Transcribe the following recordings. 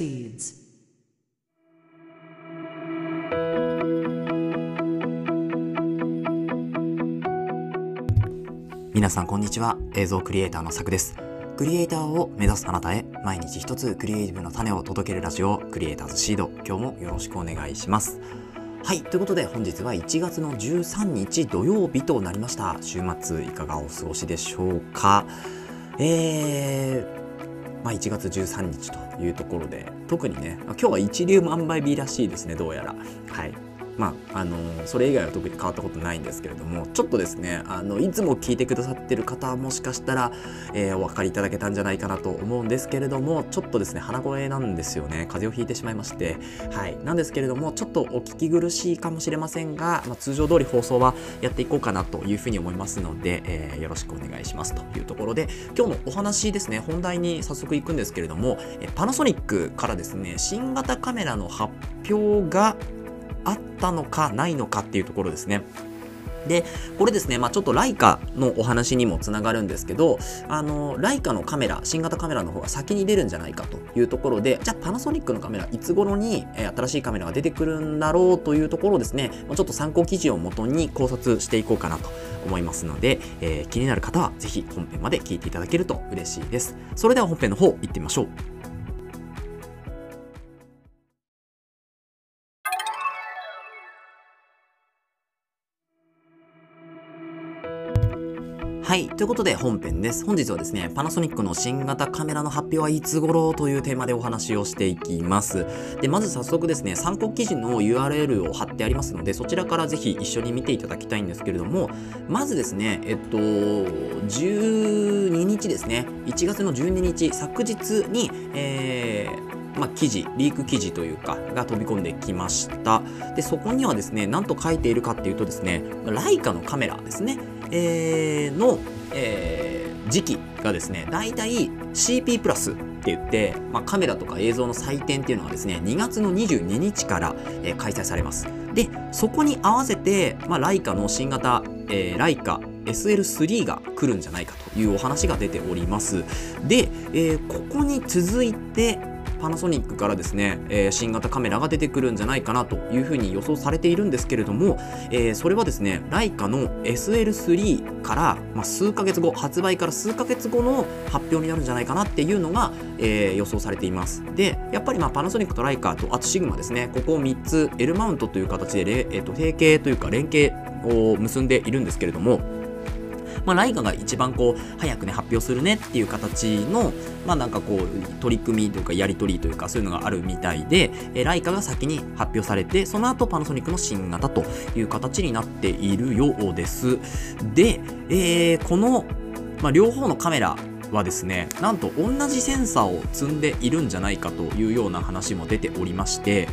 proceeds. 皆さんこんにちは映像クリエイターのさくです。クリエイターを目指すあなたへ毎日一つクリエイティブな種を届けるラジオクリエイターズシード。今日もよろしくお願いします。はいということで本日は1月の13日土曜日となりました。週末いかがお過ごしでしょうか？えー、まあ、1月13日というところで特にね今日は一粒万倍日らしいですねどうやら。はい。まあ、あのそれ以外は特に変わったことないんですけれどもちょっとですねあのいつも聞いてくださってる方はもしかしたら、えー、お分かりいただけたんじゃないかなと思うんですけれどもちょっとですね鼻声なんですよね。風邪をひいてしまいまして。はい。なんですけれどもちょっとお聞き苦しいかもしれませんが、まあ、通常通り放送はやっていこうかなというふうに思いますので、えー、よろしくお願いしますというところで今日のお話ですね本題に早速いくんですけれどもパナソニックからですね新型カメラの発表があったのかないのかっていうところですね。で、これですね、まあちょっとライカのお話にもつながるんですけど、あの、ライカのカメラ、新型カメラの方が先に出るんじゃないかというところで、じゃあパナソニックのカメラ、いつ頃に、え、新しいカメラが出てくるんだろうというところをですね、ちょっと参考記事をもとに考察していこうかなと思いますので、えー、気になる方はぜひ本編まで聞いていただけると嬉しいです。それでは本編の方行ってみましょう。はい。ということで本編です。本日はですね、パナソニックの新型カメラの発表はいつ頃というテーマでお話をしていきます。で、まず早速ですね、参考記事の URL を貼ってありますので、そちらからぜひ一緒に見ていただきたいんですけれども、まずですね、えっと、12日ですね、1月の12日、昨日に、えー、まあ、記事、リーク記事というか、が飛び込んできました。で、そこにはですね、何と書いているかっていうとですね、ライカのカメラですね。えー、の、えー、時期がですね、だいたい CP プラスって言って、まあ、カメラとか映像の祭典っていうのがですね、2月の22日から、えー、開催されます。で、そこに合わせて、まあ、ライカの新型、えー、ライカ SL3 が来るんじゃないかというお話が出ております。で、えー、ここに続いて、パナソニックからですね、えー、新型カメラが出てくるんじゃないかなというふうに予想されているんですけれども、えー、それはですね、ライカの SL3 から、まあ、数ヶ月後、発売から数ヶ月後の発表になるんじゃないかなっていうのが、えー、予想されています。で、やっぱりまあパナソニックとライカとあとシグマですね、ここを3つ L マウントという形で、えー、と提携というか連携を結んでいるんですけれども、まあ、ライカが一番こう早くね発表するねっていう形のまあなんかこう取り組みというかやり取りというかそういうのがあるみたいで、えライカが先に発表されてその後パナソニックの新型という形になっているようです。で、えー、この、まあ、両方のカメラはですねなんと同じセンサーを積んでいるんじゃないかというような話も出ておりまして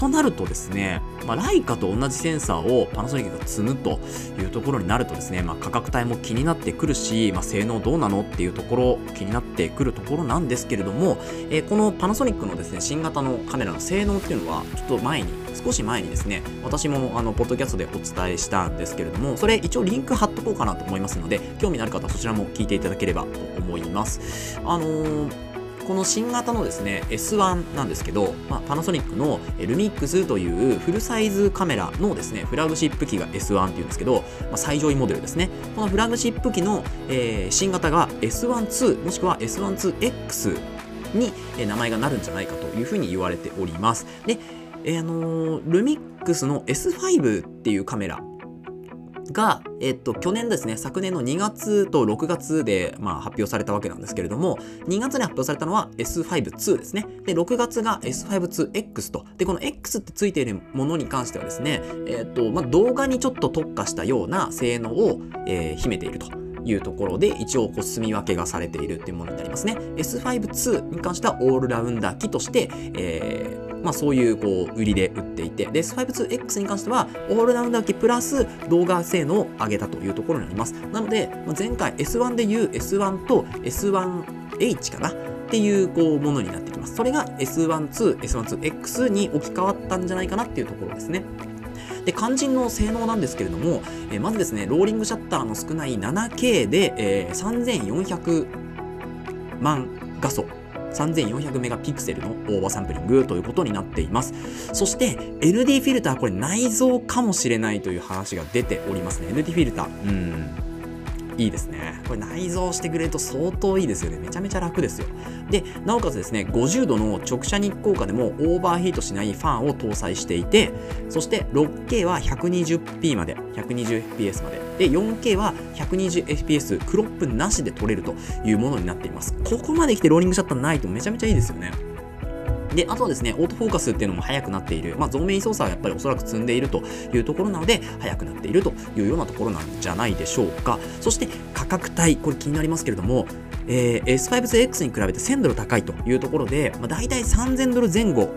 となるとですね、まあ、ライカと同じセンサーをパナソニックが積むというところになるとですね、まあ、価格帯も気になってくるし、まあ、性能どうなのっていうところ気になってくるところなんですけれども、えー、このパナソニックのですね新型のカメラの性能っていうのはちょっと前に少し前にですね私もあのポッドキャストでお伝えしたんですけれどもそれ一応リンク貼っとこうかなと思いますので興味のある方はそちらも聞いていただければと思います。あのーこの新型のですね S1 なんですけど、まあ、パナソニックのルミックスというフルサイズカメラのですねフラグシップ機が S1 っていうんですけど、まあ、最上位モデルですね。このフラグシップ機の、えー、新型が S12 もしくは S12X に、えー、名前がなるんじゃないかというふうに言われております。で、えー、あのー、ルミックスの S5 っていうカメラが、えっと、去年ですね、昨年の2月と6月で、まあ、発表されたわけなんですけれども、2月に発表されたのは S5-2 ですね。で、6月が S5-2X と。で、この X ってついているものに関してはですね、えっと、まあ、動画にちょっと特化したような性能を、えー、秘めていると。いうところで一応こう住み分けがされているっていうものになりますね。S5-2 に関してはオールラウンダー機として、えー、まあ、そういうこう売りで売っていて、で、S52X に関しては、オールラウンダー機プラス動画性能を上げたというところになります。なので、前回 S1 でいう S1 と S1H かな？っていうこうものになってきます。それが S12、S12X に置き換わったんじゃないかなっていうところですね。で、肝心の性能なんですけれども、えー、まずですね、ローリングシャッターの少ない 7K で、えー、3400万画素3400メガピクセルのオーバーサンプリングということになっています。そして ND フィルターこれ内蔵かもしれないという話が出ておりますね。ND フィルター。うん。いいですね。これ内蔵してくれると相当いいですよね。めちゃめちゃ楽ですよ。で、なおかつですね、50度の直射日光下でもオーバーヒートしないファンを搭載していて、そして 6K は 120p まで、120fps まで、で、4K は 120fps クロップなしで撮れるというものになっています。ここまで来てローリングシャッターないとめちゃめちゃいいですよね。で、あとはですね、オートフォーカスっていうのも速くなっている。まあ、増面操作はやっぱりおそらく積んでいるというところなので、速くなっているというようなところなんじゃないでしょうか。そして価格帯、これ気になりますけれども、えー、S5ZX に比べて1000ドル高いというところで、まあ、大体3000ドル前後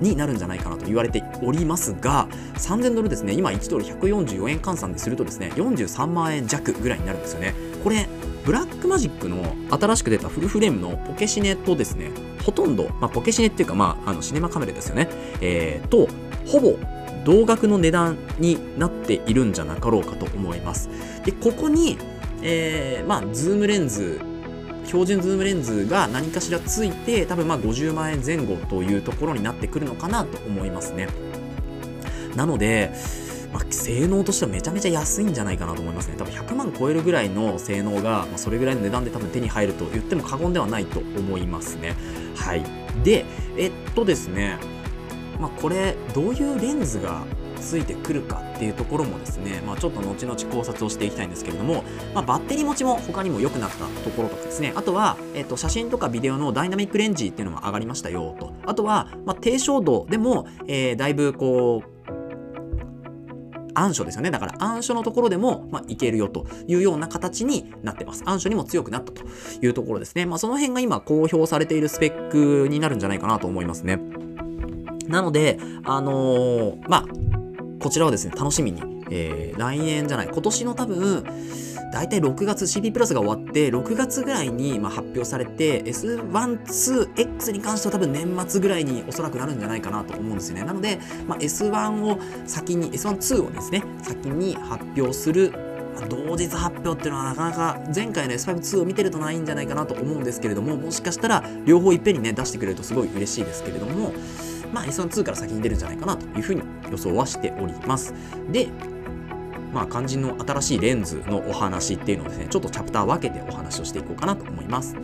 になるんじゃないかなと言われておりますが、3000ドルですね、今1ドル144円換算でするとですね、43万円弱ぐらいになるんですよね。これ、ブラックマジックの新しく出たフルフレームのポケシネとですね、ほとんど、まあ、ポケシネっていうか、まあ、あのシネマカメラですよね、えー、と、ほぼ同額の値段になっているんじゃなかろうかと思います。で、ここに、えー、まあ、ズームレンズ、標準ズームレンズが何かしらついて、多分まあ50万円前後というところになってくるのかなと思いますね。なので、まあ、性能としてはめちゃめちゃ安いんじゃないかなと思いますね。多分100万超えるぐらいの性能が、まあ、それぐらいの値段で多分手に入ると言っても過言ではないと思いますね。はい。で、えっとですね、まあ、これ、どういうレンズがついてくるかっていうところもですね、まあ、ちょっと後々考察をしていきたいんですけれども、まあ、バッテリー持ちも他にも良くなったところとかですね、あとは、えっと、写真とかビデオのダイナミックレンジっていうのも上がりましたよと。あとは、まあ、低照度でも、えー、だいぶこう、暗所ですよね。だから暗所のところでも、まあ、いけるよというような形になってます。暗所にも強くなったというところですね。まあ、その辺が今公表されているスペックになるんじゃないかなと思いますね。なので、あのー、まあ、こちらはですね、楽しみに、えー、来年じゃない、今年の多分、大体6月 CP プラスが終わって6月ぐらいにま発表されて S1、2X に関しては多分年末ぐらいにおそらくなるんじゃないかなと思うんですよね。なので、まあ、S1 を先に S1、2をですね先に発表する同日発表っていうのはなかなか前回の S5-2 を見てるとないんじゃないかなと思うんですけれどももしかしたら両方いっぺんにね出してくれるとすごい嬉しいですけれどもまあ S1-2 から先に出るんじゃないかなというふうに予想はしておりますでまあ、肝心の新しいレンズのお話っていうのをですね、ちょっとチャプター分けてお話をしていこうかなと思います。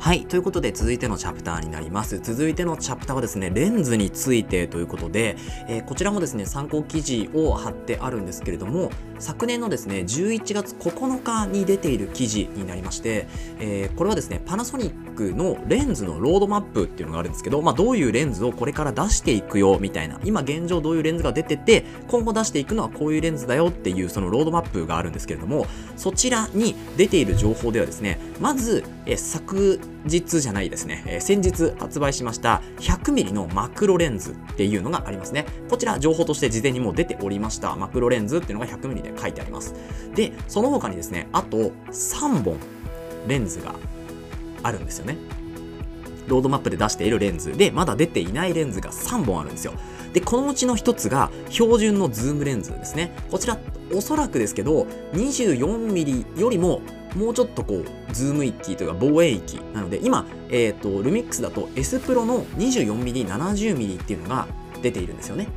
はい。ということで、続いてのチャプターになります。続いてのチャプターはですね、レンズについてということで、えー、こちらもですね、参考記事を貼ってあるんですけれども、昨年のですね、11月9日に出ている記事になりまして、えー、これはですね、パナソニックのレンズのロードマップっていうのがあるんですけど、まあ、どういうレンズをこれから出していくよ、みたいな、今現状どういうレンズが出てて、今後出していくのはこういうレンズだよっていう、そのロードマップがあるんですけれども、そちらに出ている情報ではですね、まず、え、昨日じゃないですね、え、先日発売しました 100mm のマクロレンズっていうのがありますね。こちら情報として事前にもう出ておりましたマクロレンズっていうのが 100mm で書いてあります。で、その他にですね、あと3本レンズがあるんですよね。ロードマップで出しているレンズで、まだ出ていないレンズが3本あるんですよ。で、このうちの1つが標準のズームレンズですね。こちら、おそらくですけど、24mm よりももうちょっとこう、ズーム域というか望遠域なので、今、え、ー、と、ルミックスだと S プロの 24mm、70mm っていうのが出ているんですよね。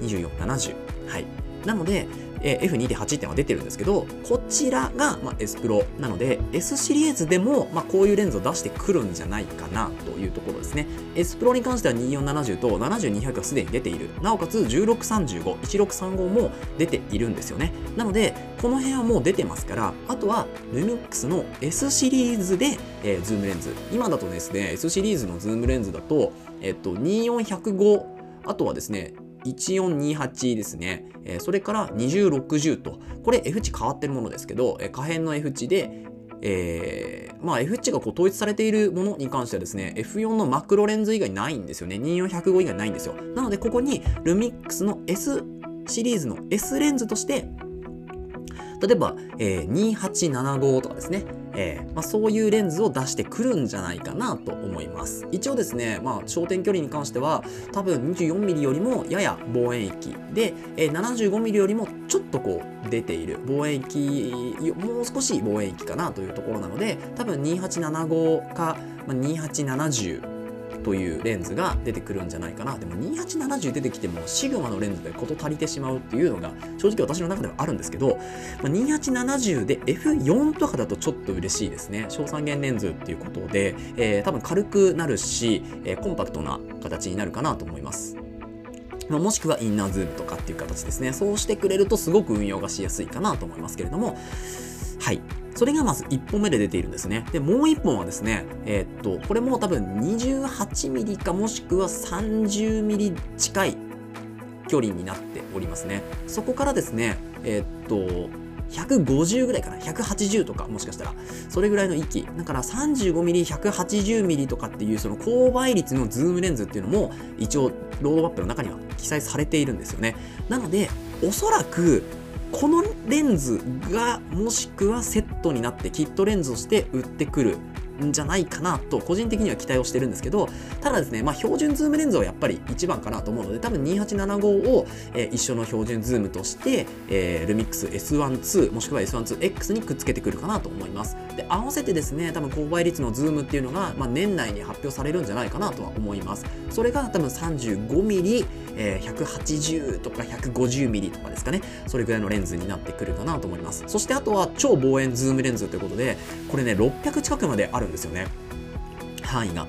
24、70。はい。なので、えー、F2.8 点は出てるんですけど、こちらが、まあ、S プロなので、S シリーズでも、まあ、こういうレンズを出してくるんじゃないかなというところですね。S プロに関しては2470と7200がすでに出ている。なおかつ1635、1635も出ているんですよね。なので、この辺はもう出てますから、あとはルミックスの S シリーズで、えー、ズームレンズ。今だとですね、S シリーズのズームレンズだと、えっと、24105、あとはですね、1428ですね。えー、それから2060と、これ F 値変わってるものですけど、えー、可変の F 値で、えー、まあ F 値がこう統一されているものに関してはですね、F4 のマクロレンズ以外ないんですよね。24105以外ないんですよ。なので、ここにルミックスの S シリーズの S レンズとして、例えば、えー、2875とかですね、えー、まあ、そういうレンズを出してくるんじゃないかなと思います。一応ですね、まあ、焦点距離に関しては多分 24mm よりもやや望遠域で、えー、75mm よりもちょっとこう出ている。望遠域もう少し望遠域かなというところなので多分2875か、まあ、2870というレンズが出てくるんじゃないかなでも2870出てきてもシグマのレンズで事足りてしまうっていうのが正直私の中ではあるんですけど、まあ、2870で F4 とかだとちょっと嬉しいですね小三元レンズっていうことで、えー、多分軽くなるし、えー、コンパクトな形になるかなと思いますまもしくはインナーズームとかっていう形ですね。そうしてくれるとすごく運用がしやすいかなと思いますけれども、はい。それがまず1本目で出ているんですね。で、もう1本はですね、えー、っと、これも多分 28mm かもしくは 30mm 近い距離になっておりますね。そこからですね、えー、っと、150ぐらいかな180とかもしかしたらそれぐらいの域だから 35mm180mm とかっていうその高倍率のズームレンズっていうのも一応ロードマップの中には記載されているんですよねなのでおそらくこのレンズがもしくはセットになってキットレンズとして売ってくる。んじゃないかなと個人的には期待をしてるんですけどただですね、まあ、標準ズームレンズはやっぱり一番かなと思うので多分2875を、えー、一緒の標準ズームとして、えー、ルミックス S12 もしくは S12X にくっつけてくるかなと思います。で合わせてですね多分高倍率のズームっていうのが、まあ、年内に発表されるんじゃないかなとは思います。それが多分3。5mm え180とか 150mm とかですかね。それぐらいのレンズになってくるかなと思います。そしてあとは超望遠ズームレンズということでこれね600近くまであるんですよね範囲が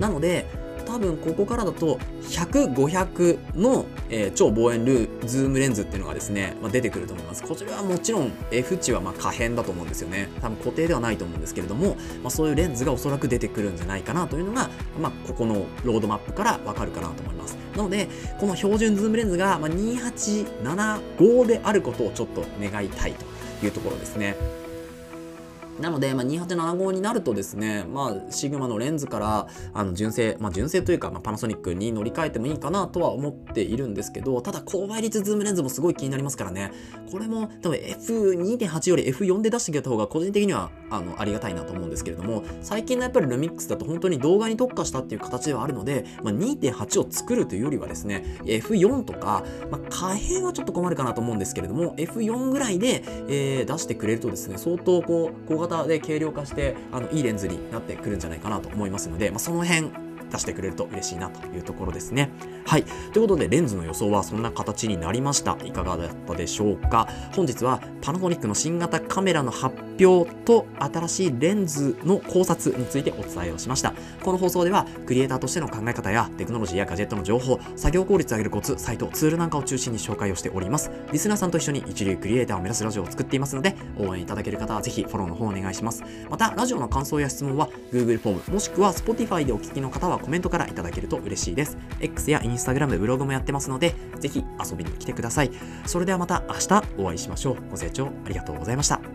なので多分ここからだと100、500の、えー、超望遠ルーズームレンズっていうのがですね、まあ、出てくると思います。こちらはもちろん F 値はま可変だと思うんですよね。多分固定ではないと思うんですけれども、まあ、そういうレンズがおそらく出てくるんじゃないかなというのが、まあ、ここのロードマップからわかるかなと思います。なので、この標準ズームレンズが2875であることをちょっと願いたいというところですね。なので、まあ、2875になるとですね、まあ、シグマのレンズから、あの、純正、まあ、純正というか、まあ、パナソニックに乗り換えてもいいかなとは思っているんですけど、ただ、高倍率ズームレンズもすごい気になりますからね。これも、多分 F2.8 より F4 で出してくれた方が、個人的には、あの、ありがたいなと思うんですけれども、最近のやっぱり LUMIX だと本当に動画に特化したっていう形ではあるので、まあ、2.8を作るというよりはですね、F4 とか、まあ、可変はちょっと困るかなと思うんですけれども、F4 ぐらいで、えー、出してくれるとですね、相当こう、小型で軽量化してあのいいレンズになってくるんじゃないかなと思いますので、まあ、その辺出してくれると嬉しいなというところですね。はい。ということで、レンズの予想はそんな形になりました。いかがだったでしょうか？本日はパナソニックの新型カメラの発表と新しいレンズの考察についてお伝えをしました。この放送では、クリエイターとしての考え方やテクノロジーやガジェットの情報、作業効率を上げるコツ、サイト、ツールなんかを中心に紹介をしております。リスナーさんと一緒に一流クリエイターを目指すラジオを作っていますので、応援いただける方はぜひフォローの方お願いします。また、ラジオの感想や質問は Google フォーム、もしくは Spotify でお聞きの方はコメントからいただけると嬉しいです。X や Instagram ブログもやってますので、ぜひ遊びに来てください。それではまた明日お会いしましょう。ご清聴ありがとうございました。